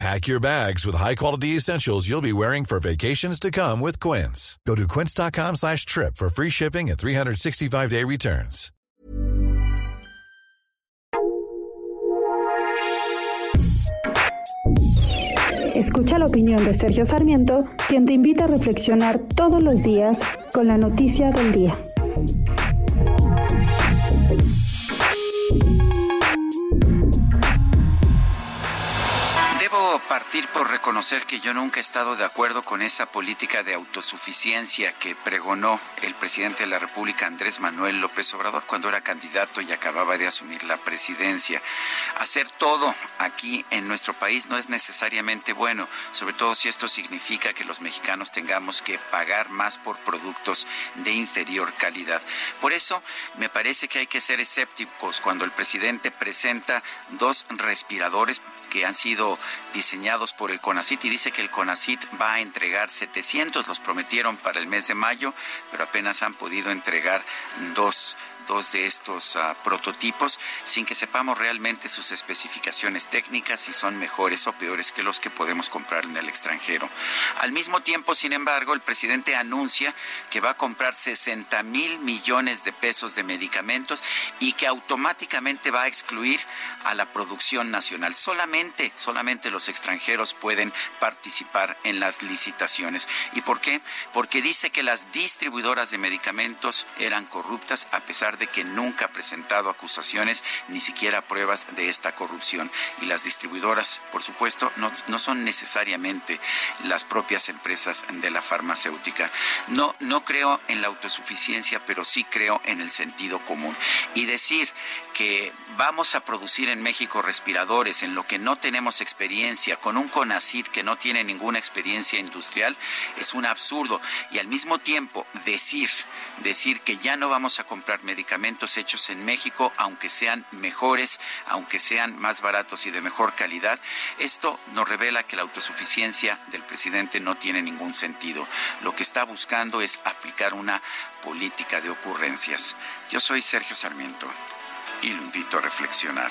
Pack your bags with high-quality essentials you'll be wearing for vacations to come with Quince. Go to quince.com slash trip for free shipping and 365-day returns. Escucha la opinión de Sergio Sarmiento, quien te invita a reflexionar todos los días con la noticia del día. Partir por reconocer que yo nunca he estado de acuerdo con esa política de autosuficiencia que pregonó el presidente de la República, Andrés Manuel López Obrador, cuando era candidato y acababa de asumir la presidencia. Hacer todo aquí en nuestro país no es necesariamente bueno, sobre todo si esto significa que los mexicanos tengamos que pagar más por productos de inferior calidad. Por eso me parece que hay que ser escépticos cuando el presidente presenta dos respiradores que han sido diseñados por el CONACIT y dice que el CONACIT va a entregar 700, los prometieron para el mes de mayo, pero apenas han podido entregar dos dos de estos uh, prototipos sin que sepamos realmente sus especificaciones técnicas, si son mejores o peores que los que podemos comprar en el extranjero. Al mismo tiempo, sin embargo, el presidente anuncia que va a comprar 60 mil millones de pesos de medicamentos y que automáticamente va a excluir a la producción nacional. Solamente, solamente los extranjeros pueden participar en las licitaciones. ¿Y por qué? Porque dice que las distribuidoras de medicamentos eran corruptas a pesar de que nunca ha presentado acusaciones ni siquiera pruebas de esta corrupción. Y las distribuidoras, por supuesto, no, no son necesariamente las propias empresas de la farmacéutica. No, no creo en la autosuficiencia, pero sí creo en el sentido común. Y decir que vamos a producir en México respiradores en lo que no tenemos experiencia, con un CONACID que no tiene ninguna experiencia industrial, es un absurdo. Y al mismo tiempo decir, decir que ya no vamos a comprar medicamentos hechos en México, aunque sean mejores, aunque sean más baratos y de mejor calidad, esto nos revela que la autosuficiencia del presidente no tiene ningún sentido. Lo que está buscando es aplicar una política de ocurrencias. Yo soy Sergio Sarmiento y lo invito a reflexionar.